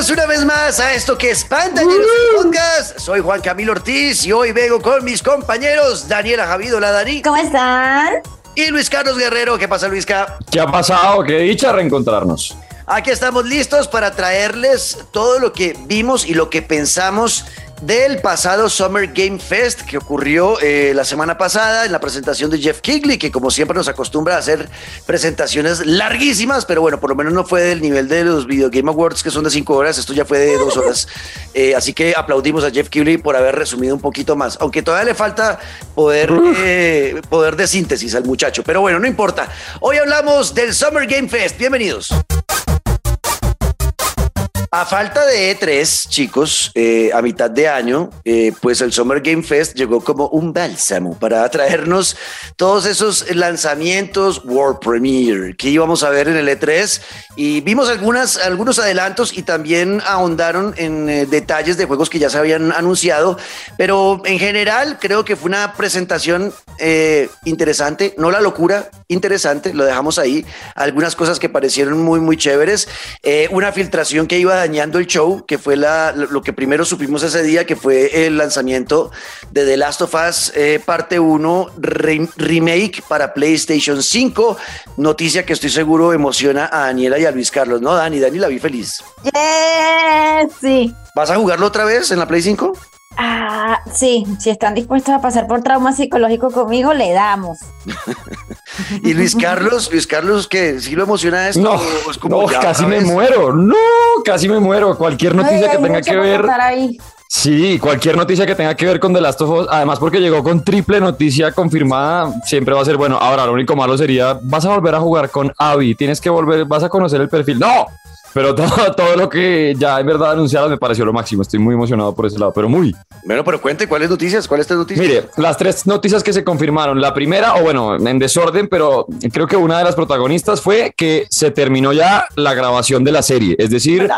Bienvenidos una vez más a esto que es Pantalleros Podcast. Soy Juan Camilo Ortiz y hoy vengo con mis compañeros Daniela Javido, la Dani. ¿Cómo están? Y Luis Carlos Guerrero. ¿Qué pasa, Luisca? ¿Qué ha pasado? Qué dicha reencontrarnos. Aquí estamos listos para traerles todo lo que vimos y lo que pensamos del pasado Summer Game Fest que ocurrió eh, la semana pasada en la presentación de Jeff Kigley, que como siempre nos acostumbra a hacer presentaciones larguísimas, pero bueno, por lo menos no fue del nivel de los Video Game Awards que son de cinco horas, esto ya fue de dos horas. Eh, así que aplaudimos a Jeff Kigley por haber resumido un poquito más, aunque todavía le falta poder, eh, poder de síntesis al muchacho, pero bueno, no importa. Hoy hablamos del Summer Game Fest, bienvenidos. A falta de E3, chicos, eh, a mitad de año, eh, pues el Summer Game Fest llegó como un bálsamo para traernos todos esos lanzamientos World Premiere que íbamos a ver en el E3 y vimos algunas, algunos adelantos y también ahondaron en eh, detalles de juegos que ya se habían anunciado, pero en general creo que fue una presentación interesante, no la locura, interesante, lo dejamos ahí, algunas cosas que parecieron muy, muy chéveres, una filtración que iba dañando el show, que fue la, lo que primero supimos ese día, que fue el lanzamiento de The Last of Us eh, parte 1 remake para PlayStation 5. Noticia que estoy seguro emociona a Daniela y a Luis Carlos, ¿no? Dani, Dani la vi feliz. sí. ¿Vas a jugarlo otra vez en la Play 5? Ah, sí, si están dispuestos a pasar por trauma psicológico conmigo, le damos. y Luis Carlos, Luis Carlos, que si lo emociona esto, no, no casi me muero, no, casi me muero. Cualquier noticia que tenga que ver. Sí, cualquier noticia que tenga que ver con The Last of Us, además porque llegó con triple noticia confirmada, siempre va a ser bueno. Ahora, lo único malo sería, vas a volver a jugar con Abby, tienes que volver, vas a conocer el perfil. No, pero todo, todo lo que ya en verdad anunciado me pareció lo máximo. Estoy muy emocionado por ese lado, pero muy. Bueno, pero cuente, ¿cuáles noticias? ¿Cuáles tres noticias? Mire, las tres noticias que se confirmaron. La primera, o bueno, en desorden, pero creo que una de las protagonistas fue que se terminó ya la grabación de la serie. Es decir,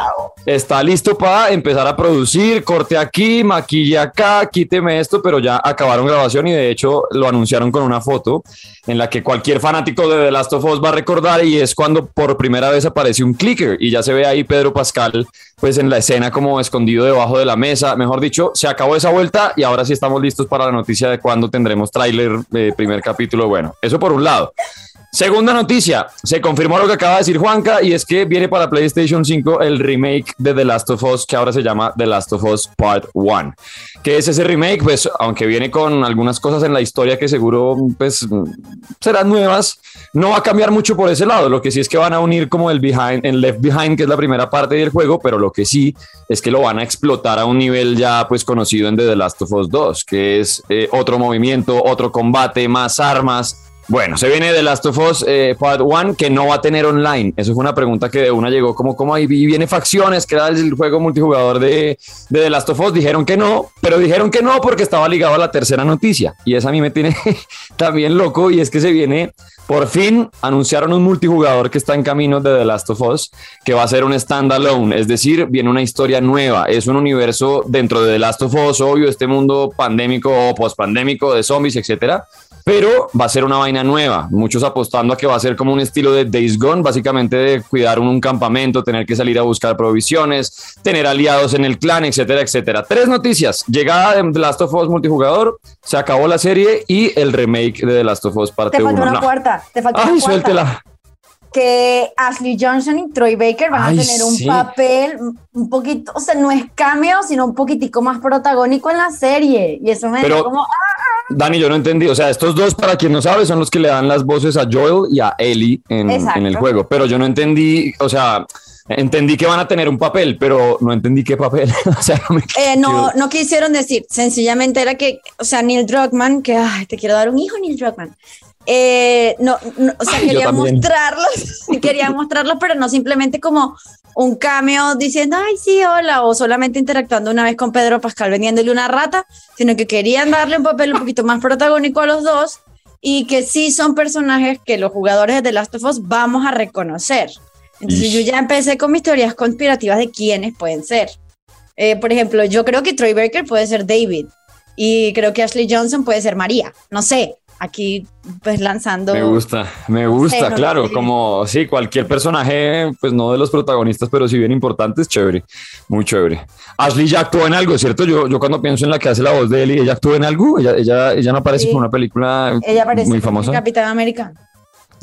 está listo para empezar a producir, corte aquí, maquille acá, quíteme esto, pero ya acabaron grabación y de hecho lo anunciaron con una foto en la que cualquier fanático de The Last of Us va a recordar y es cuando por primera vez aparece un clicker y ya se ve ahí Pedro Pascal, pues en la escena como escondido debajo de la mesa. Mejor dicho, se acabó esa vuelta y ahora sí estamos listos para la noticia de cuándo tendremos tráiler de primer capítulo. Bueno, eso por un lado. Segunda noticia, se confirmó lo que acaba de decir Juanca y es que viene para PlayStation 5 el remake de The Last of Us que ahora se llama The Last of Us Part 1. ¿Qué es ese remake? Pues aunque viene con algunas cosas en la historia que seguro pues serán nuevas, no va a cambiar mucho por ese lado. Lo que sí es que van a unir como el behind, el left behind que es la primera parte del juego, pero lo que sí es que lo van a explotar a un nivel ya pues conocido en The Last of Us 2, que es eh, otro movimiento, otro combate, más armas bueno, se viene de Last of Us eh, Part 1 que no va a tener online. Eso fue una pregunta que de una llegó como, ¿cómo ahí viene Facciones, que era el juego multijugador de, de The Last of Us? Dijeron que no, pero dijeron que no porque estaba ligado a la tercera noticia. Y esa a mí me tiene también loco y es que se viene, por fin anunciaron un multijugador que está en camino de The Last of Us, que va a ser un standalone, es decir, viene una historia nueva. Es un universo dentro de The Last of Us, obvio, este mundo pandémico o pospandémico de zombies, etcétera pero va a ser una vaina nueva. Muchos apostando a que va a ser como un estilo de Days Gone, básicamente de cuidar un, campamento, tener que salir a buscar provisiones, tener aliados en el clan, etcétera, etcétera. Tres noticias: llegada de The Last of Us multijugador, se acabó la serie y el remake de The Last of Us parte 1. Te falta una cuarta, te falta Ay, una suéltela que Ashley Johnson y Troy Baker van a tener un papel un poquito, o sea, no es cameo, sino un poquitico más protagónico en la serie. Y eso me Pero, como. ¡ah! Dani, yo no entendí. O sea, estos dos, para quien no sabe, son los que le dan las voces a Joel y a Ellie en, en el juego. Pero yo no entendí, o sea. Entendí que van a tener un papel, pero no entendí qué papel. o sea, no, eh, no, no, quisieron decir. Sencillamente era que, o sea, Neil Druckmann, que ay, te quiero dar un hijo, Neil Druckmann. Eh, no, o sea, quería mostrarlos, quería mostrarlos, pero no simplemente como un cameo diciendo, ay, sí, hola, o solamente interactuando una vez con Pedro Pascal vendiéndole una rata, sino que querían darle un papel un poquito más protagónico a los dos y que sí son personajes que los jugadores de The Last of Us vamos a reconocer. Entonces yo ya empecé con mis teorías conspirativas de quiénes pueden ser. Eh, por ejemplo, yo creo que Troy Baker puede ser David y creo que Ashley Johnson puede ser María, no sé, aquí pues lanzando. Me gusta, me gusta, claro, como sí, cualquier personaje, pues no de los protagonistas, pero sí bien importantes, chévere, muy chévere. Ashley ya actuó en algo, ¿cierto? Yo, yo cuando pienso en la que hace la voz de Ellie, ¿ella actuó en algo? ¿Ella, ella, ella no aparece en una película ella aparece muy famosa? Capitán América.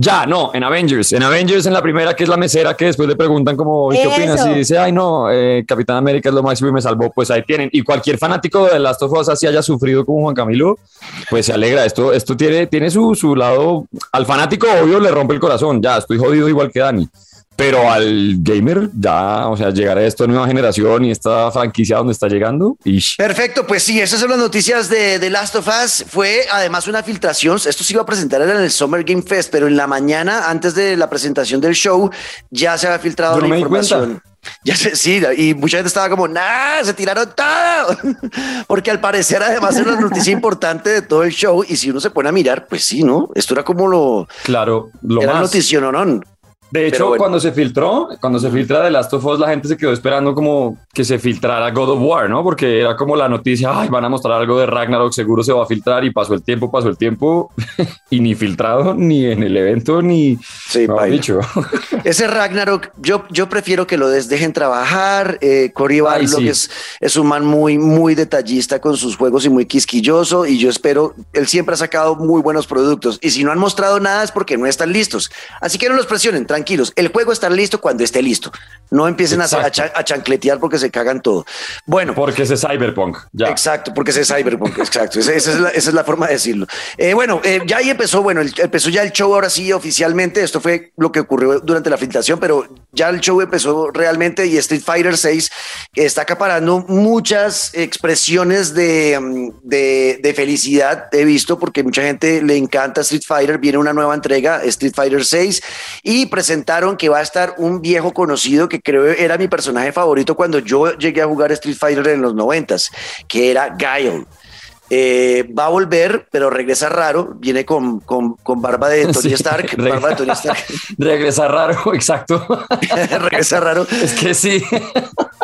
Ya, no, en Avengers. En Avengers, en la primera, que es la mesera, que después le preguntan como, ¿qué opinas? Y dice, ay, no, eh, Capitán América es lo máximo y me salvó. Pues ahí tienen. Y cualquier fanático de Last of Us, así haya sufrido como Juan Camilo, pues se alegra. Esto, esto tiene, tiene su, su lado. Al fanático, obvio, le rompe el corazón. Ya, estoy jodido igual que Dani pero al gamer ya, o sea, llegar a esto nueva generación y esta franquicia donde está llegando. Y... Perfecto, pues sí, esas son las noticias de, The Last of Us. Fue además una filtración, esto se iba a presentar en el Summer Game Fest, pero en la mañana, antes de la presentación del show, ya se había filtrado la información. Ya sé, sí, y mucha gente estaba como, nah, se tiraron todo. Porque al parecer, además, era una noticia importante de todo el show. Y si uno se pone a mirar, pues sí, ¿no? Esto era como lo. Claro, lo era noticia, ¿no? no de hecho, cuando se filtró, cuando se filtra The Last of Us, la gente se quedó esperando como que se filtrara God of War, ¿no? Porque era como la noticia, ay, van a mostrar algo de Ragnarok, seguro se va a filtrar y pasó el tiempo, pasó el tiempo y ni filtrado, ni en el evento, ni... Sí, dicho. Ese Ragnarok, yo, yo prefiero que lo dejen trabajar. Eh, Cory es, es un man muy, muy detallista con sus juegos y muy quisquilloso y yo espero, él siempre ha sacado muy buenos productos y si no han mostrado nada es porque no están listos. Así que no los presionen, tranquilos. El juego está listo cuando esté listo. No empiecen a, a, chancletear porque se cagan todo. Bueno. Porque ese es Cyberpunk. Ya. Exacto, porque ese es Cyberpunk. exacto. Esa, es la, forma de decirlo. Eh, bueno, eh, ya ahí empezó, bueno, empezó ya el show ahora sí oficialmente. Esto fue lo que ocurrió durante la filtración, pero ya el show empezó realmente y Street Fighter 6 está acaparando muchas expresiones de, mm, de, de felicidad. He visto porque mucha gente le encanta Street Fighter. Viene una nueva entrega, Street Fighter 6, y presentaron que va a estar un viejo conocido que creo era mi personaje favorito cuando yo llegué a jugar Street Fighter en los noventas, que era Guile. Eh, va a volver, pero regresa raro. Viene con, con, con barba de Tony Stark. barba de Tony Stark. regresa raro, exacto. regresa raro. Es que sí.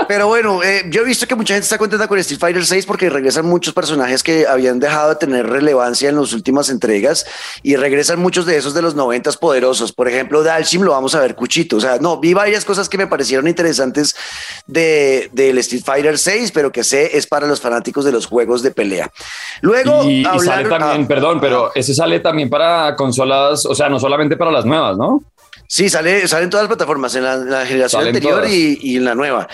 Pero bueno, eh, yo he visto que mucha gente está contenta con Street Fighter 6 porque regresan muchos personajes que habían dejado de tener relevancia en las últimas entregas y regresan muchos de esos de los 90 poderosos. Por ejemplo, Dalshim lo vamos a ver cuchito. O sea, no, vi varias cosas que me parecieron interesantes de, del Street Fighter 6, pero que sé es para los fanáticos de los juegos de pelea. Luego, y, sale también, perdón, pero ese sale también para consolas, o sea, no solamente para las nuevas, ¿no? Sí, sale, salen todas las plataformas, en la, generación anterior y, en la nueva.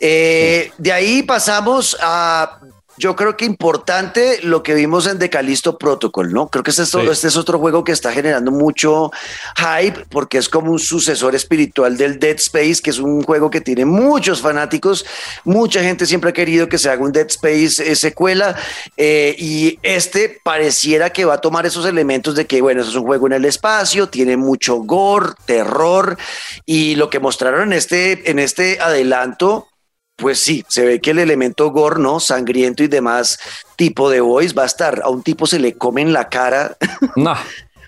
Eh, de ahí pasamos a yo creo que importante lo que vimos en Decalisto Protocol, ¿no? Creo que este es, este es otro juego que está generando mucho hype porque es como un sucesor espiritual del Dead Space, que es un juego que tiene muchos fanáticos. Mucha gente siempre ha querido que se haga un Dead Space eh, secuela eh, y este pareciera que va a tomar esos elementos de que, bueno, es un juego en el espacio, tiene mucho gore, terror y lo que mostraron en este, en este adelanto pues sí, se ve que el elemento gore, ¿no? Sangriento y demás tipo de voice va a estar. A un tipo se le come en la cara. No.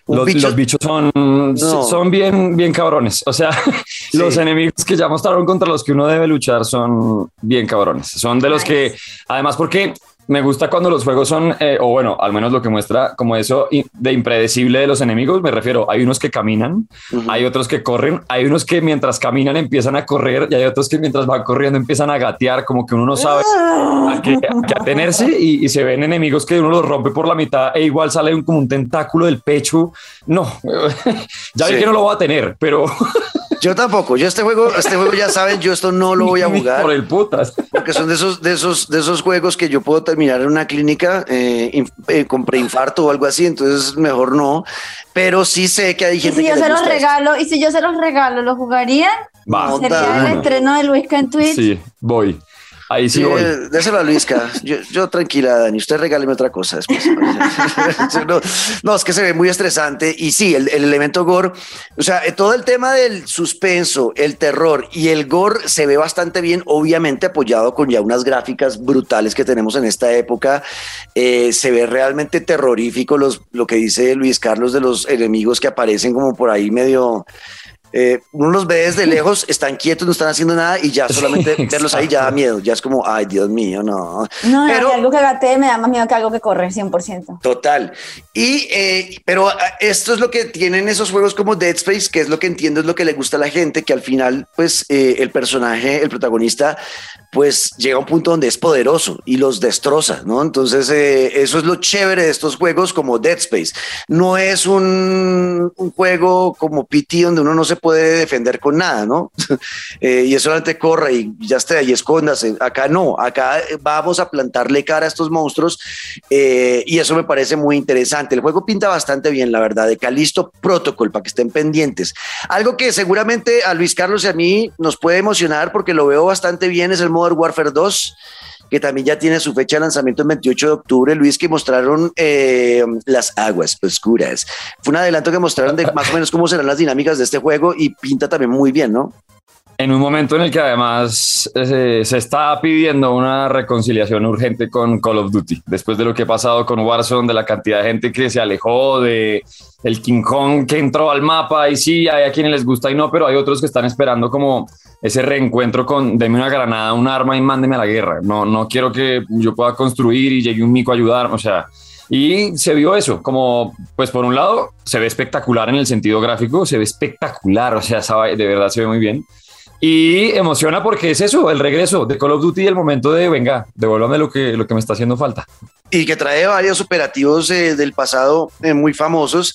Los, bichos son, son bien, bien cabrones. O sea, los enemigos que ya mostraron contra los que uno debe luchar son bien cabrones. Son de los que, además, porque me gusta cuando los juegos son, eh, o bueno, al menos lo que muestra como eso de impredecible de los enemigos, me refiero, hay unos que caminan, hay otros que corren, hay unos que mientras caminan empiezan a correr y hay otros que mientras van corriendo empiezan a gatear, como que uno no sabe a qué, atenerse y, se ven enemigos que uno los rompe por la mitad e igual sale un, como un tentáculo del pecho. No, ya vi que no lo va a tener, pero... Yo tampoco. Yo este juego, este juego ya saben, yo esto no lo voy a jugar. Por el putas. Porque son de esos, de esos, de esos juegos que yo puedo terminar en una clínica eh, eh, con preinfarto o algo así, entonces mejor no. Pero sí sé que hay gente ¿Y si yo se los regalo, y si yo se los regalo, ¿lo jugarían? Va. ¿Sería el estreno de Luisca en Twitch? Sí, voy. Ahí sí, voy. Déselo a Luisca. Yo, yo, tranquila, Dani. Usted regáleme otra cosa después. no, es que se ve muy estresante. Y sí, el, el, elemento gore, o sea, eh, todo el tema del suspenso, el terror y el gore se ve bastante bien, obviamente apoyado con ya unas gráficas brutales que tenemos en esta época. Eh, se ve realmente terrorífico los, lo que dice Luis Carlos de los enemigos que aparecen como por ahí medio Eh, uno los ve desde lejos, están quietos, no están haciendo nada y ya solamente verlos ahí ya da miedo, ya es como, ay, Dios mío, no. No, pero, algo que gate me da más miedo que algo que corre, 100%. Total. Y, eh, pero ah, esto es lo que tienen esos juegos como Dead Space, que es lo que entiendo, es lo que le gusta a la gente, que al final, pues, eh, el personaje, el protagonista, pues llega a un punto donde es poderoso y los destroza, ¿no? Entonces, eso es lo chévere de estos juegos como Dead Space. No es un, un juego como PT donde uno no se puede defender con nada, ¿no? Eh, y eso solamente corre y ya está, ahí escóndase. Acá no, acá vamos a plantarle cara a estos monstruos eh, y eso me parece muy interesante. El juego pinta bastante bien, la verdad, de Calisto Protocol, para que estén pendientes. Algo que seguramente a Luis Carlos y a mí nos puede emocionar porque lo veo bastante bien es el Modern Warfare 2 que también ya tiene su fecha de lanzamiento el 28 de octubre, Luis, que mostraron eh, las aguas oscuras. Fue un adelanto que mostraron de más o menos cómo serán las dinámicas de este juego y pinta también muy bien, ¿no? En un momento en el que además eh, se está pidiendo una reconciliación urgente con Call of Duty, después de lo que ha pasado con Warzone, de la cantidad de gente que se alejó, de el King Kong que entró al mapa y sí, hay a quienes les gusta y no, pero hay otros que están esperando como ese reencuentro con deme una granada, un arma y mándeme a la guerra. No, no quiero que yo pueda construir y llegue un mico a ayudar, o sea, y se vio eso, como, pues por un lado, se ve espectacular en el sentido gráfico, se ve espectacular, o sea, de verdad se ve muy bien. Y emociona porque es eso, el regreso de Call of Duty y el momento de, venga, devuélvame lo que, lo que me está haciendo falta y que trae varios operativos eh, del pasado eh, muy famosos.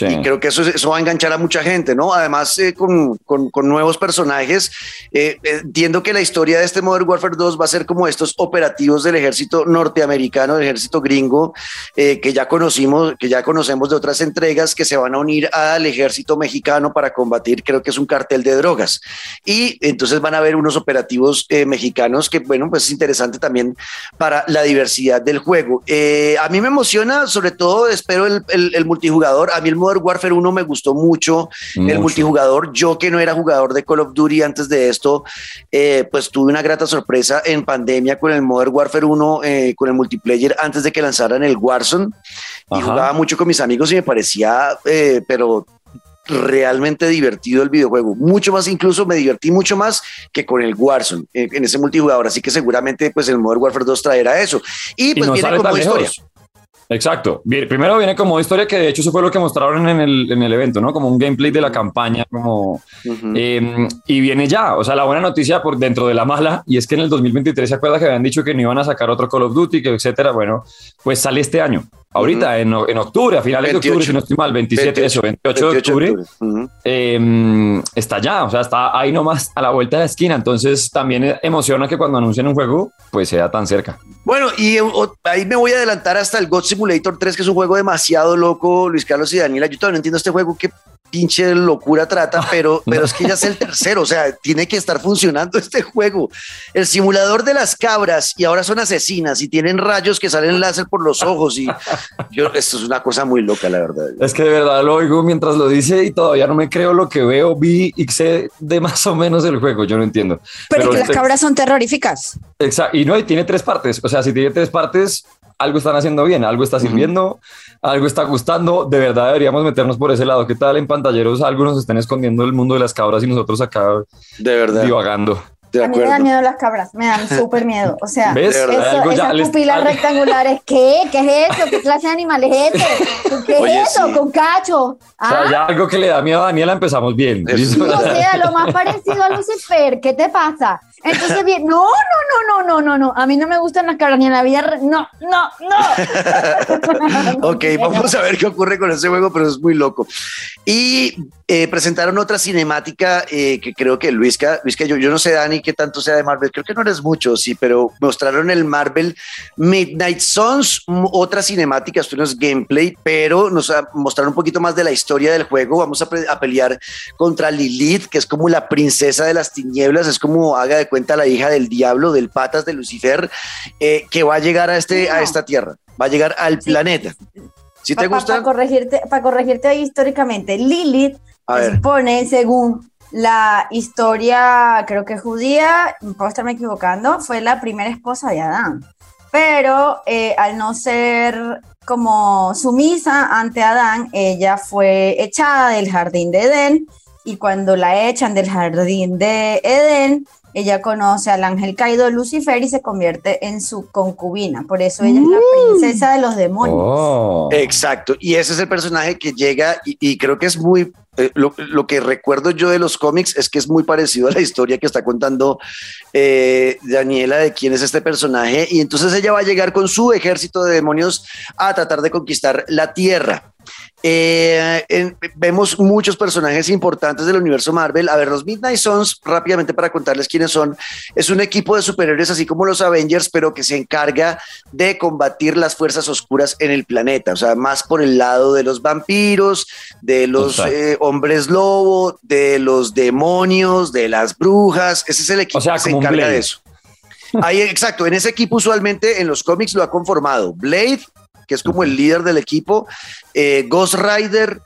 Y creo que eso, eso va a enganchar a mucha gente, ¿no? Además, eh, con, con, con, nuevos personajes. entiendo que la historia de este Modern Warfare 2 va a ser como estos operativos del ejército norteamericano, del ejército gringo, que ya conocimos, que ya conocemos de otras entregas, que se van a unir al ejército mexicano para combatir, creo que es un cartel de drogas. Y entonces van a haber unos operativos mexicanos que, bueno, pues es interesante también para la diversidad del juego. Eh, a mí me emociona, sobre todo espero el, el, multijugador. A mí el Modern Warfare 1 me gustó mucho, el multijugador. Yo que no era jugador de Call of Duty antes de esto, eh, pues tuve una grata sorpresa en pandemia con el Modern Warfare 1, eh, con el multiplayer antes de que lanzaran el Warzone. Y jugaba mucho con mis amigos y me parecía, pero realmente divertido el videojuego, mucho más incluso me divertí mucho más que con el Warzone en, ese multijugador, así que seguramente pues el Modern Warfare 2 traerá eso. Y pues viene como historia. Exacto. Primero viene como historia, que de hecho eso fue lo que mostraron en el, en el evento, ¿no? Como un gameplay de la campaña, como... Em, y viene ya, o sea, la buena noticia por dentro de la mala, y es que en el 2023 se acuerda que habían dicho que no iban a sacar otro Call of Duty, que etcétera, bueno, pues sale este año ahorita, en, en, octubre, a finales de octubre, si no estoy mal, 27, 28, eso, 28, de octubre, em, está ya, o sea, está ahí nomás a la vuelta de la esquina. Entonces también emociona que cuando anuncien un juego, pues sea tan cerca. Bueno, y ahí me voy a adelantar hasta el God Simulator 3, que es un juego demasiado loco, Luis Carlos y Daniela. Yo todavía no entiendo este juego, ¿qué pinche locura trata, pero, pero es que ya es el tercero, o sea, tiene que estar funcionando este juego. El simulador de las cabras y ahora son asesinas y tienen rayos que salen láser por los ojos y yo, esto es una cosa muy loca, la verdad. Es que de verdad lo oigo mientras lo dice y todavía no me creo lo que veo, vi y sé de más o menos el juego, yo no entiendo. Pero, que las cabras son terroríficas. Exacto, y no, y tiene tres partes, o sea, si tiene tres partes, algo están haciendo bien, algo está sirviendo, algo está gustando. De verdad deberíamos meternos por ese lado. ¿Qué tal en pantalleros algunos estén escondiendo el mundo de las cabras y nosotros acá de verdad divagando? A mí me dan miedo las cabras, me dan súper miedo. O sea, ¿Ves? Eso, esas pupilas rectangulares, ¿qué? ¿Qué es eso? ¿Qué clase de animal es este? ¿Qué es eso? ¿Con cacho? ¿Ah? O sea, ya algo que le da miedo a Daniela empezamos bien. o sea, lo más parecido a Lucifer, ¿qué te pasa? Entonces, bien, no, no, no, no, no, no, no. A mí no me gustan las cabras ni en la vida. No, no, no. ok, vamos a ver qué ocurre con ese juego, pero es muy loco. Y eh, presentaron otra cinemática eh, que creo que Luisca, Luisca yo, yo no sé, Dani, qué tanto sea de Marvel, creo que no eres mucho, sí, pero mostraron el Marvel Midnight Suns, otra cinemática, esto no es gameplay, pero nos mostraron un poquito más de la historia del juego. Vamos a, a pelear contra Lilith, que es como la princesa de las tinieblas, es como haga de cuenta la hija del diablo, del patas de Lucifer, eh, que va a llegar a, este, a esta tierra, va a llegar al planeta. Si te gusta. Para corregirte, para corregirte ahí históricamente, Lilith se supone, según la historia, creo que judía, puedo estarme equivocando, fue la primera esposa de Adán. Pero eh, al no ser como sumisa ante Adán, ella fue echada del jardín de Edén y cuando la echan del jardín de Edén, ella conoce al ángel caído Lucifer y se convierte en su concubina. Por eso ella es la mm. princesa de los demonios. Oh. Exacto. Y ese es el personaje que llega y, creo que es muy... Eh, lo, que recuerdo yo de los cómics es que es muy parecido a la historia que está contando eh, Daniela de quién es este personaje. Y entonces ella va a llegar con su ejército de demonios a tratar de conquistar la tierra. Eh, vemos muchos personajes importantes del universo Marvel. A ver, los Midnight Suns, rápidamente para contarles quiénes son, es un equipo de superhéroes así como los Avengers, pero que se encarga de combatir las fuerzas oscuras en el planeta, o sea, más por el lado de los vampiros, de los eh, hombres lobo, de los demonios, de las brujas. Ese es el equipo que se encarga de eso. Ahí, exacto, en ese equipo usualmente en los cómics lo ha conformado Blade, que es como el líder del equipo. Eh, Ghost Rider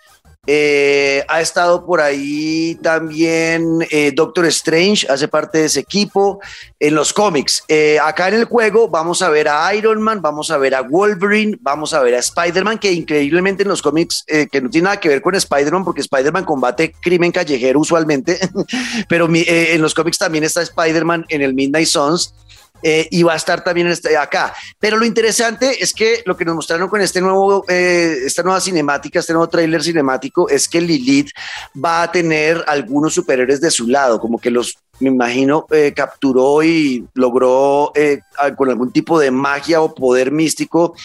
eh, ha estado por ahí también eh, Doctor Strange, hace parte de ese equipo en los cómics. acá en el juego vamos a ver a Iron Man, vamos a ver a Wolverine, vamos a ver a Spider-Man, que increíblemente en los cómics, que no tiene nada que ver con Spider-Man, porque Spider-Man combate crimen callejero usualmente, pero en los cómics también está Spider-Man en el Midnight Suns. Eh, y va a estar también este, acá. Pero lo interesante es que lo que nos mostraron con este nuevo, eh, esta nueva cinemática, este nuevo tráiler cinemático, es que Lilith va a tener algunos superhéroes de su lado, como que los me imagino, eh, capturó y logró con algún tipo de magia o poder místico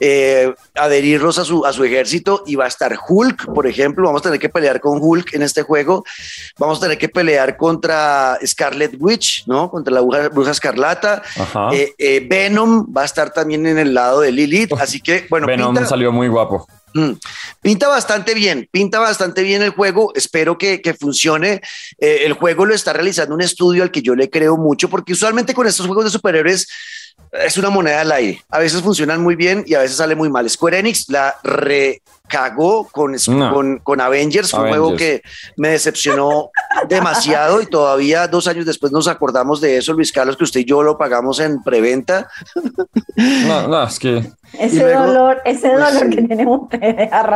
eh, adherirlos a su, a su ejército y va a estar Hulk, por ejemplo, vamos a tener que pelear con Hulk en este juego, vamos a tener que pelear contra Scarlet Witch, ¿no? Contra la bruja, escarlata, eh, eh, Venom va a estar también en el lado de Lilith, así que bueno. Venom salió muy guapo. Mm, pinta bastante bien, pinta bastante bien el juego, espero que, funcione. el juego lo está realizando un estudio al que yo le creo mucho, porque usualmente con estos juegos de superhéroes es una moneda al aire. A veces funcionan muy bien y a veces sale muy mal. Square Enix la recagó con, con, con, Avengers, un juego que me decepcionó demasiado y todavía dos años después nos acordamos de eso, Luis Carlos, que usted y yo lo pagamos en preventa. No, no, es que ese dolor, ese pues dolor que tenemos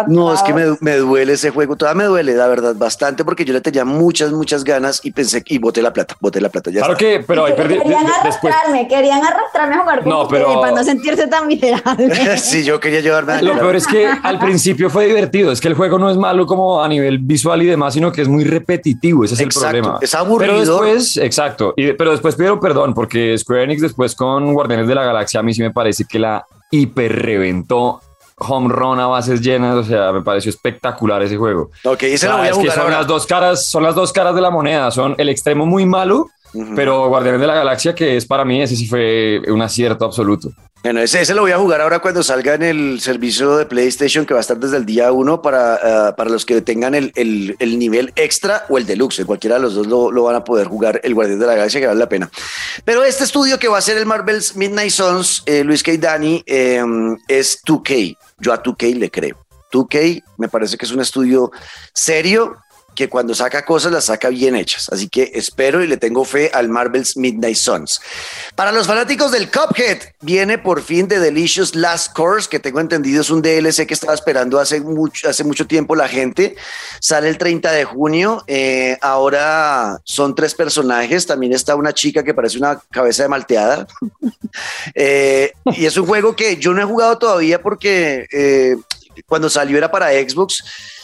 No, es que me, me, duele ese juego, todavía me duele, la verdad, bastante, porque yo le tenía muchas, muchas ganas y pensé y boté la plata, boté la plata. Ya claro que, pero ahí perdí. Querían arrastrarme, querían arrastrarme a jugar no, pero... para no sentirse tan miserable. sí, yo quería llevarme a Lo peor es que al principio fue divertido, es que el juego no es malo como a nivel visual y demás, sino que es muy repetitivo, ese es el problema. Es aburrido. Pero después, exacto, y, pero después pidieron perdón, porque Square Enix después con Guardianes de la Galaxia a mí sí me parece que la hiper reventó home run a bases llenas, o sea, me pareció espectacular ese juego. Ok, ese lo voy a que son las dos caras, son las dos caras de la moneda, son el extremo muy malo, pero Guardianes de la Galaxia, que es para mí, ese sí fue un acierto absoluto. Bueno, ese, lo voy a jugar ahora cuando salga en el servicio de PlayStation que va a estar desde el día uno para, eh, para los que tengan el, el, nivel extra o el deluxe. Cualquiera de los dos lo, lo, van a poder jugar el Guardián de la Galaxia, que vale la pena. Pero este estudio que va a ser el Marvel's Midnight Suns, eh, Luis K. Dani, eh, es 2K. Yo a 2K le creo. 2K me parece que es un estudio serio, que cuando saca cosas las saca bien hechas. Así que espero y le tengo fe al Marvel's Midnight Suns. Para los fanáticos del Cuphead, viene por fin The Delicious Last Course, que tengo entendido es un DLC que estaba esperando hace mucho, hace mucho tiempo la gente. Sale el 30 de junio. Eh, ahora son tres personajes. También está una chica que parece una cabeza de malteada. Eh, y es un juego que yo no he jugado todavía porque eh, cuando salió era para Xbox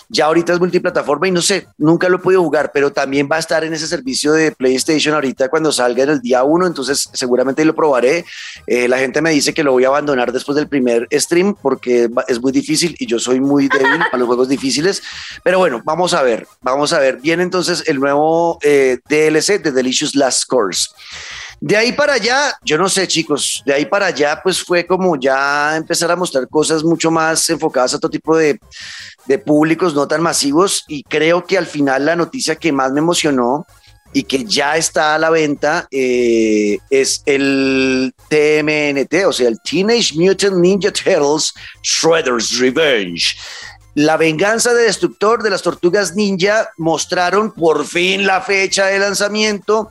ya ahorita es multiplataforma y no sé, nunca lo he podido jugar, pero también va a estar en ese servicio de PlayStation ahorita cuando salga en el día uno, entonces seguramente lo probaré. Eh, la gente me dice que lo voy a abandonar después del primer stream porque es muy difícil y yo soy muy débil a los juegos difíciles, pero bueno, vamos a ver, vamos a ver. Viene entonces el nuevo eh, DLC de Delicious Last Course. De ahí para allá, yo no sé, chicos, de ahí para allá, pues fue como ya empezar a mostrar cosas mucho más enfocadas a otro tipo de, de públicos no tan masivos y creo que al final la noticia que más me emocionó y que ya está a la venta eh, es el TMNT, o sea, el Teenage Mutant Ninja Turtles Shredder's Revenge. La venganza de destructor de las tortugas ninja mostraron por fin la fecha de lanzamiento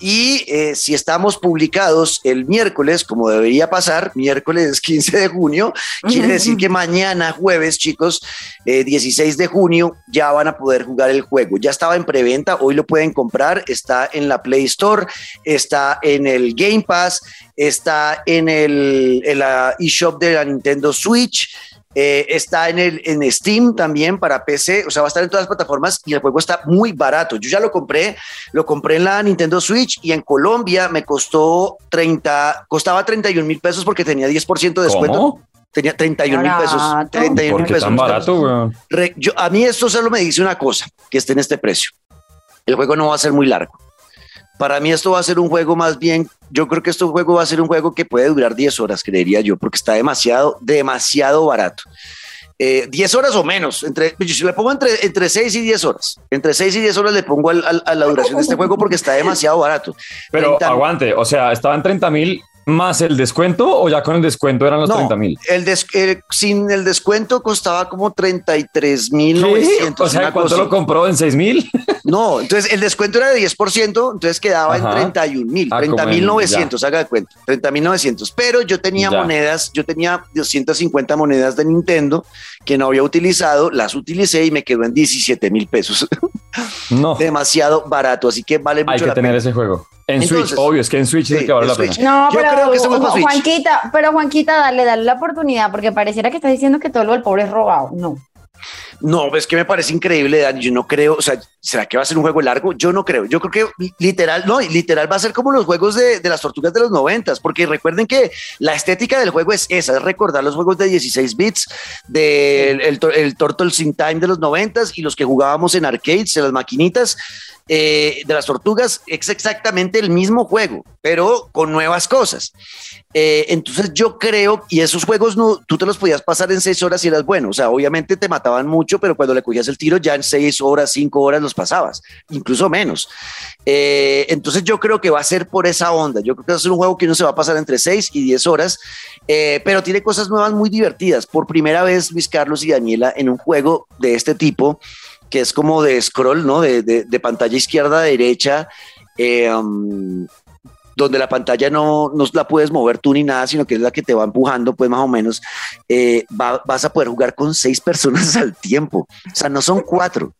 Y eh, si estamos publicados el miércoles, como debería pasar, miércoles 15 de junio, quiere decir que mañana, jueves, chicos, 16 de junio, ya van a poder jugar el juego. Ya estaba en preventa, hoy lo pueden comprar, está en la Play Store, está en el Game Pass, está en el en la eShop de la Nintendo Switch. Eh, está en, el, en Steam también para PC, o sea, va a estar en todas las plataformas y el juego está muy barato. Yo ya lo compré, lo compré en la Nintendo Switch y en Colombia me costó 30, costaba 31 mil pesos porque tenía 10% de descuento. Tenía 31 mil pesos. 31 mil pesos. tan barato, yo, a mí esto solo me dice una cosa, que esté en este precio. El juego no va a ser muy largo. Para mí esto va a ser un juego más bien, yo creo que este juego va a ser un juego que puede durar 10 horas, creería yo, porque está demasiado, demasiado barato. 10 eh, horas o menos, entre, yo le pongo entre, entre 6 y 10 horas. Entre 6 y 10 horas le pongo al, a la duración de este juego porque está demasiado barato. Pero aguante, o sea, estaba en 30 mil más el descuento o ya con el descuento eran los 30 mil? El sin el descuento costaba como 33 mil O sea, ¿cuánto lo compró en 6 mil? No, entonces el descuento era de 10%, entonces quedaba en 31 mil, 30 ah, mil 900, haga de cuenta, 30 mil 900. Pero yo tenía monedas, yo tenía 250 monedas de Nintendo que no había utilizado, las utilicé y me quedó en 17 mil pesos. No. Demasiado barato, así que vale mucho Hay que tener ese juego. En Switch, obvio, es que en Switch es el que vale la pena. No, pero, creo que Juanquita, pero Juanquita, dale, dale la oportunidad, porque pareciera que estás diciendo que todo lo del pobre es robado. No. No, es que me parece increíble, Dani. Yo no creo, o sea, ¿será que va a ser un juego largo? Yo no creo. Yo creo que literal, no, literal va a ser como los juegos de, las tortugas de los noventas, porque recuerden que la estética del juego es esa, es recordar los juegos de 16 bits, del el, el, Turtles in Time de los noventas y los que jugábamos en arcades, en las maquinitas. Eh, de las tortugas es exactamente el mismo juego, pero con nuevas cosas. Eh, entonces yo creo, y esos juegos no, tú te los podías pasar en seis horas y eras bueno, o sea, obviamente te mataban mucho, pero cuando le cogías el tiro ya en seis horas, cinco horas los pasabas, incluso menos. Eh, entonces yo creo que va a ser por esa onda, yo creo que va a ser un juego que uno se va a pasar entre seis y diez horas, pero tiene cosas nuevas muy divertidas. Por primera vez, Luis Carlos y Daniela, en un juego de este tipo, que es como de scroll, ¿no? De, de, pantalla izquierda a derecha, eh, um, donde la pantalla no, no, la puedes mover tú ni nada, sino que es la que te va empujando, pues más o menos, eh, vas a poder jugar con seis personas al tiempo. O sea, no son cuatro.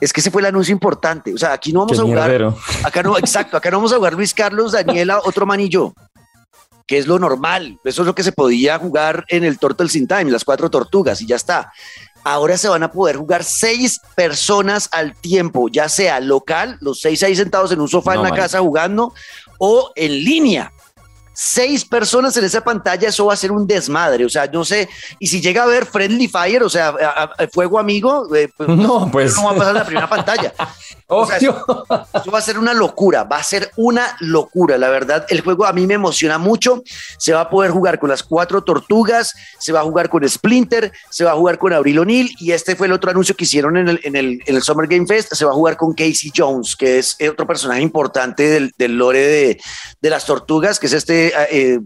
Es que ese fue el anuncio importante. O sea, aquí no vamos a jugar. Acá no, exacto, acá no vamos a jugar Luis Carlos, Daniela, otro man y yo que es lo normal. Eso es lo que se podía jugar en el Turtles in Time, las cuatro tortugas, y ya está ahora se van a poder jugar seis personas al tiempo, ya sea local, los seis ahí sentados en un sofá en la casa jugando, o en línea seis personas en esa pantalla, eso va a ser un desmadre. O sea, no sé, y si llega a ver Friendly Fire, o sea, fuego amigo, eh, pues, no, pues no va a pasar en la primera pantalla. O sea, eso, va a ser una locura, va a ser una locura. La verdad, el juego a mí me emociona mucho. Se va a poder jugar con las cuatro tortugas, se va a jugar con Splinter, se va a jugar con Abril O'Neill y este fue el otro anuncio que hicieron en el, en el, en el Summer Game Fest. Se va a jugar con Casey Jones, que es otro personaje importante del, del lore de, de las tortugas, que es este eh,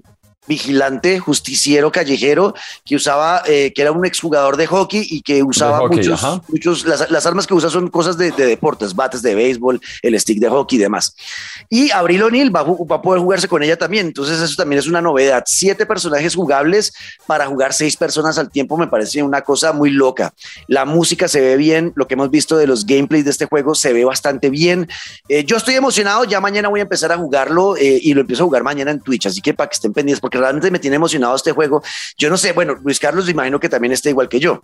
vigilante, justiciero callejero que usaba, eh, que era un exjugador de hockey y que usaba muchos, muchos las, armas que usa son cosas de, deportes, bates de béisbol, el stick de hockey y demás. Y Abril O'Neill va, va, a poder jugarse con ella también, entonces eso también es una novedad. Siete personajes jugables para jugar seis personas al tiempo me parece una cosa muy loca. La música se ve bien, lo que hemos visto de los gameplays de este juego se ve bastante bien. Eh, yo estoy emocionado, ya mañana voy a empezar a jugarlo y lo empiezo a jugar mañana en Twitch, así que para que estén pendientes, porque realmente me tiene emocionado este juego. Yo no sé, bueno, Luis Carlos, imagino que también está igual que yo.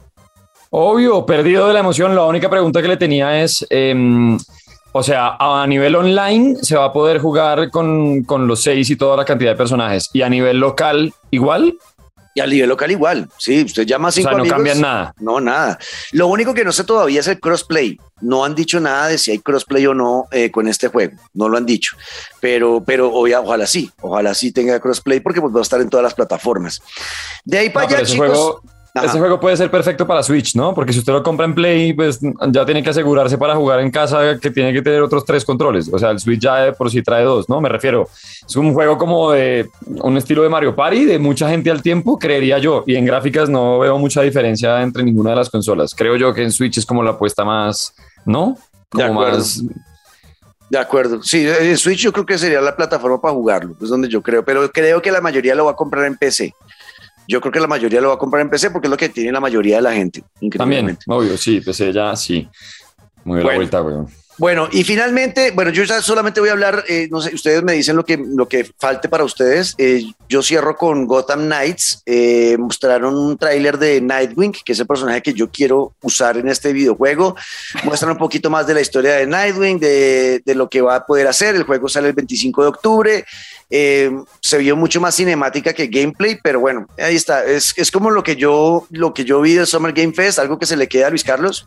Obvio, perdido de la emoción. La única pregunta que le tenía es, em, o sea, a nivel online se va a poder jugar con, con los seis y toda la cantidad de personajes. Y a nivel local, igual. Y a nivel local igual, sí, usted llama a cinco o sea, no cambian nada. No, nada. Lo único que no sé todavía es el crossplay. No han dicho nada de si hay crossplay o no eh, con este juego. No lo han dicho. Pero, pero ojalá sí. Ojalá sí tenga crossplay porque pues, va a estar en todas las plataformas. De ahí para allá, chicos. Ese juego puede ser perfecto para Switch, ¿no? Porque si usted lo compra en Play, pues ya tiene que asegurarse para jugar en casa que tiene que tener otros tres controles. O sea, el Switch ya por sí trae dos, ¿no? Me refiero. Es un juego como de un estilo de Mario Party, de mucha gente al tiempo, creería yo. Y en gráficas no veo mucha diferencia entre ninguna de las consolas. Creo yo que en Switch es como la apuesta más, ¿no? Como más De acuerdo. Sí, Switch yo creo que sería la plataforma para jugarlo, es donde yo creo, pero creo que la mayoría lo va a comprar en PC. Yo creo que la mayoría lo va a comprar en PC porque es lo que tiene la mayoría de la gente. También, obvio, sí, PC ya sí. Muy bueno. la vuelta, weón. Bueno, y finalmente, bueno, yo solamente voy a hablar, eh, no sé, ustedes me dicen lo que, lo que falte para ustedes. Eh, yo cierro con Gotham Knights. Eh, mostraron un tráiler de Nightwing, que es el personaje que yo quiero usar en este videojuego. Muestran un poquito más de la historia de Nightwing, de, de lo que va a poder hacer. El juego sale el 25 de octubre. se vio mucho más cinemática que gameplay, pero bueno, ahí está. Es, es como lo que yo, lo que yo vi del Summer Game Fest, algo que se le queda a Luis Carlos.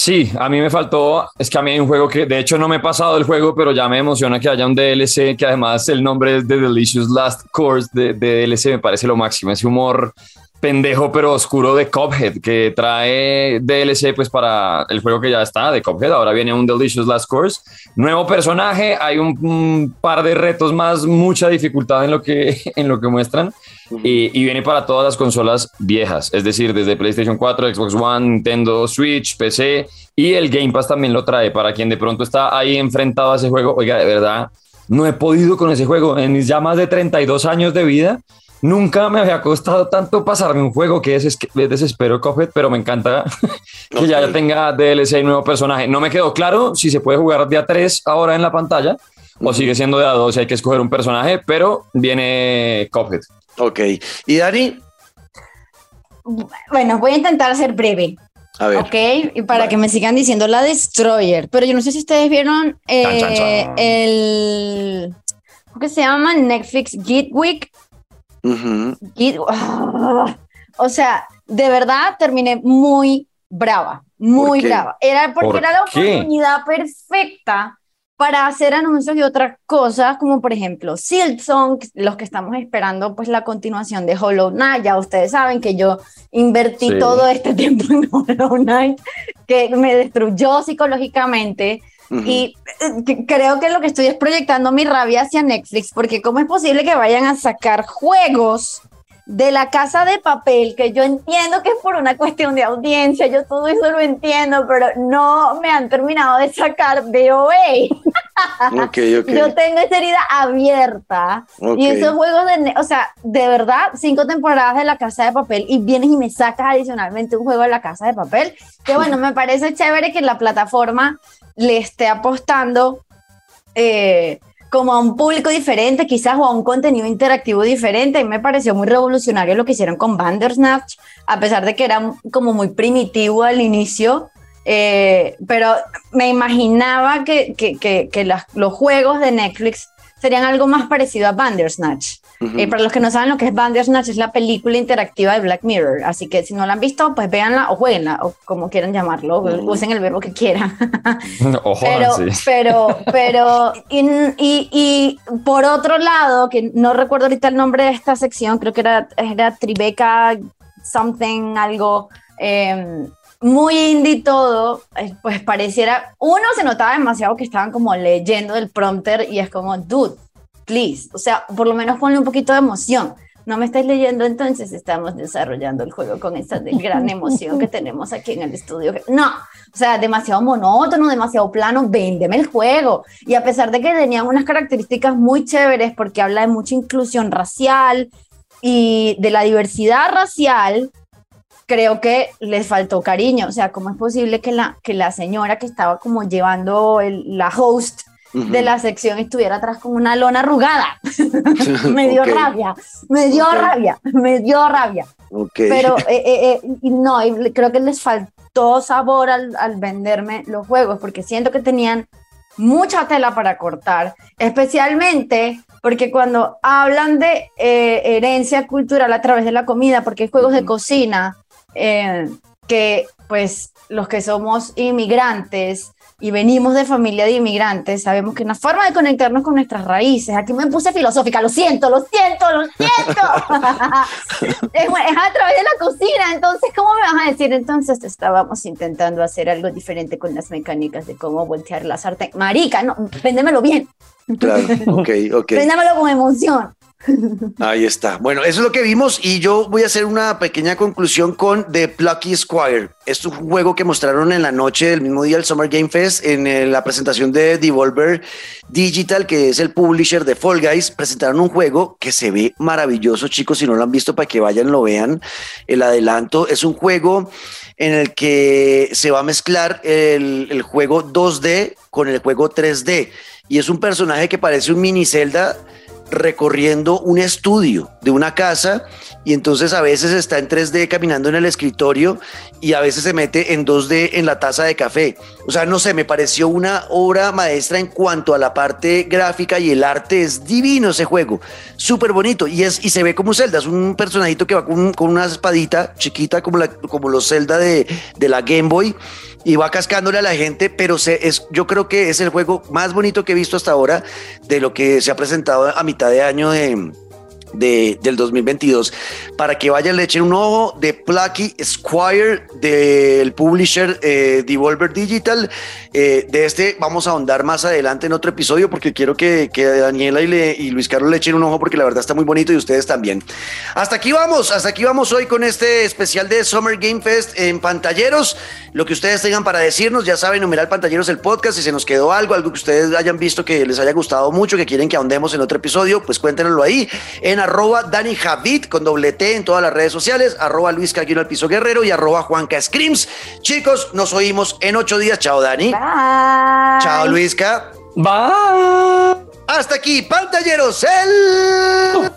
Sí, a mí me faltó, es que a mí hay un juego que, de hecho no me he pasado el juego, pero ya me emociona que haya un DLC, que además el nombre es The Delicious Last Course de, de DLC, me parece lo máximo, ese humor pendejo pero oscuro de Cuphead que trae DLC pues para el juego que ya está de Cuphead. Ahora viene un Delicious Last Course. Nuevo personaje, hay un, par de retos más, mucha dificultad en lo que, en lo que muestran. Y, y, viene para todas las consolas viejas, es decir, desde PlayStation 4, Xbox One, Nintendo Switch, PC y el Game Pass también lo trae para quien de pronto está ahí enfrentado a ese juego. Oiga, de verdad, no he podido con ese juego en mis ya más de 32 años de vida Nunca me había costado tanto pasarme un juego que es, desespero Cuphead, pero me encanta que ya tenga DLC y nuevo personaje. No me quedó claro si se puede jugar de a 3 ahora en la pantalla o sigue siendo de a 2 y hay que escoger un personaje, pero viene Cuphead. Ok. ¿Y Dani? Bueno, voy a intentar ser breve. A ver. Ok, y para que me sigan diciendo la Destroyer. Pero yo no sé si ustedes vieron eh, el. ¿Cómo se llama? Netflix Geek Week o sea, de verdad terminé muy brava, muy brava. Era porque era la oportunidad perfecta para hacer anuncios y otras cosas, como por ejemplo Silksong, los que estamos esperando, pues la continuación de Hollow Knight. Ya ustedes saben que yo invertí todo este tiempo en Hollow Knight, que me destruyó psicológicamente. Y eh, creo que lo que estoy es proyectando mi rabia hacia Netflix, porque ¿cómo es posible que vayan a sacar juegos de la casa de papel, que yo entiendo que es por una cuestión de audiencia, yo todo eso lo entiendo, pero no me han terminado de sacar de Okay, okay. Yo tengo esa herida abierta. Y esos juegos de, o sea, de verdad, cinco temporadas de la casa de papel y vienes y me sacas adicionalmente un juego de la casa de papel, que bueno, me parece chévere que la plataforma le esté apostando eh, como a un público diferente, quizás o a un contenido interactivo diferente. Y me pareció muy revolucionario lo que hicieron con Bandersnatch, a pesar de que era como muy primitivo al inicio. Eh, pero me imaginaba que, que, que, los juegos de Netflix serían algo más parecido a Bandersnatch. Eh, para los que no saben lo que es Bandersnatch, es la película interactiva de Black Mirror. Así que si no la han visto, pues véanla o jueguenla, o como quieran llamarlo, usen el verbo que quieran. pero, pero, pero, y, y, por otro lado, que no recuerdo ahorita el nombre de esta sección, creo que era, era Tribeca something, algo. Em, muy indie todo, pues pareciera, uno se notaba demasiado que estaban como leyendo el prompter y es como, dude, please, o sea, por lo menos ponle un poquito de emoción. No me estáis leyendo, entonces estamos desarrollando el juego con esa gran emoción que tenemos aquí en el estudio. No, o sea, demasiado monótono, demasiado plano, véndeme el juego. Y a pesar de que tenían unas características muy chéveres, porque habla de mucha inclusión racial y de la diversidad racial, creo que les faltó cariño. O sea, ¿cómo es posible que la, que la señora que estaba como llevando la host de la sección estuviera atrás con una lona arrugada. me dio rabia, me dio rabia, me dio rabia. Pero eh, eh, eh, no, creo que les faltó sabor al, al, venderme los juegos, porque siento que tenían mucha tela para cortar, especialmente porque cuando hablan de herencia cultural a través de la comida, porque hay juegos de cocina que pues los que somos inmigrantes, y venimos de familia de inmigrantes, sabemos que una forma de conectarnos con nuestras raíces, aquí me puse filosófica, lo siento, lo siento, lo siento, es, a través de la cocina, entonces, ¿cómo me vas a decir? Entonces estábamos intentando hacer algo diferente con las mecánicas de cómo voltear la sartén. Marica, no, véndemelo bien. Claro, ok, ok. Véndemelo con emoción. Ahí está. Bueno, eso es lo que vimos y yo voy a hacer una pequeña conclusión con The Plucky Squire. Es un juego que mostraron en la noche del mismo día del Summer Game Fest en la presentación de Devolver Digital, que es el publisher de Fall Guys. Presentaron un juego que se ve maravilloso, chicos. Si no lo han visto, para que vayan lo vean. El adelanto es un juego en el que se va a mezclar el, el juego 2D con el juego 3D. Y es un personaje que parece un mini Zelda recorriendo un estudio de una casa y entonces a veces está en 3D caminando en el escritorio y a veces se mete en 2D en la taza de café. O sea, no sé, me pareció una obra maestra en cuanto a la parte gráfica y el arte. Es divino ese juego, súper bonito y, es, y se ve como Zelda, es un personajito que va con, una espadita chiquita como, la, como los Zelda de, de la Game Boy y va cascándole a la gente, pero se, es, yo creo que es el juego más bonito que he visto hasta ahora de lo que se ha presentado a mitad de año de, del 2022 para que vayan le echen un ojo de Plucky Squire del publisher eh, Devolver Digital. Eh, de este vamos a ahondar más adelante en otro episodio porque quiero que, Daniela y, y, Luis Carlos le echen un ojo porque la verdad está muy bonito y ustedes también. Hasta aquí vamos hasta aquí vamos hoy con este especial de Summer Game Fest en pantalleros. Lo que ustedes tengan para decirnos ya saben numeral pantalleros el podcast si se nos quedó algo algo que ustedes hayan visto que les haya gustado mucho que quieren que ahondemos en otro episodio pues cuéntenoslo ahí. En arroba Dani Javid con doble T en todas las redes sociales, arroba Luis Calquino al Piso Guerrero y arroba Juanca Screams. Chicos, nos oímos en ocho días. Chao, Dani. Chao, Luisca. Bye. Hasta aquí, pantalleros, el...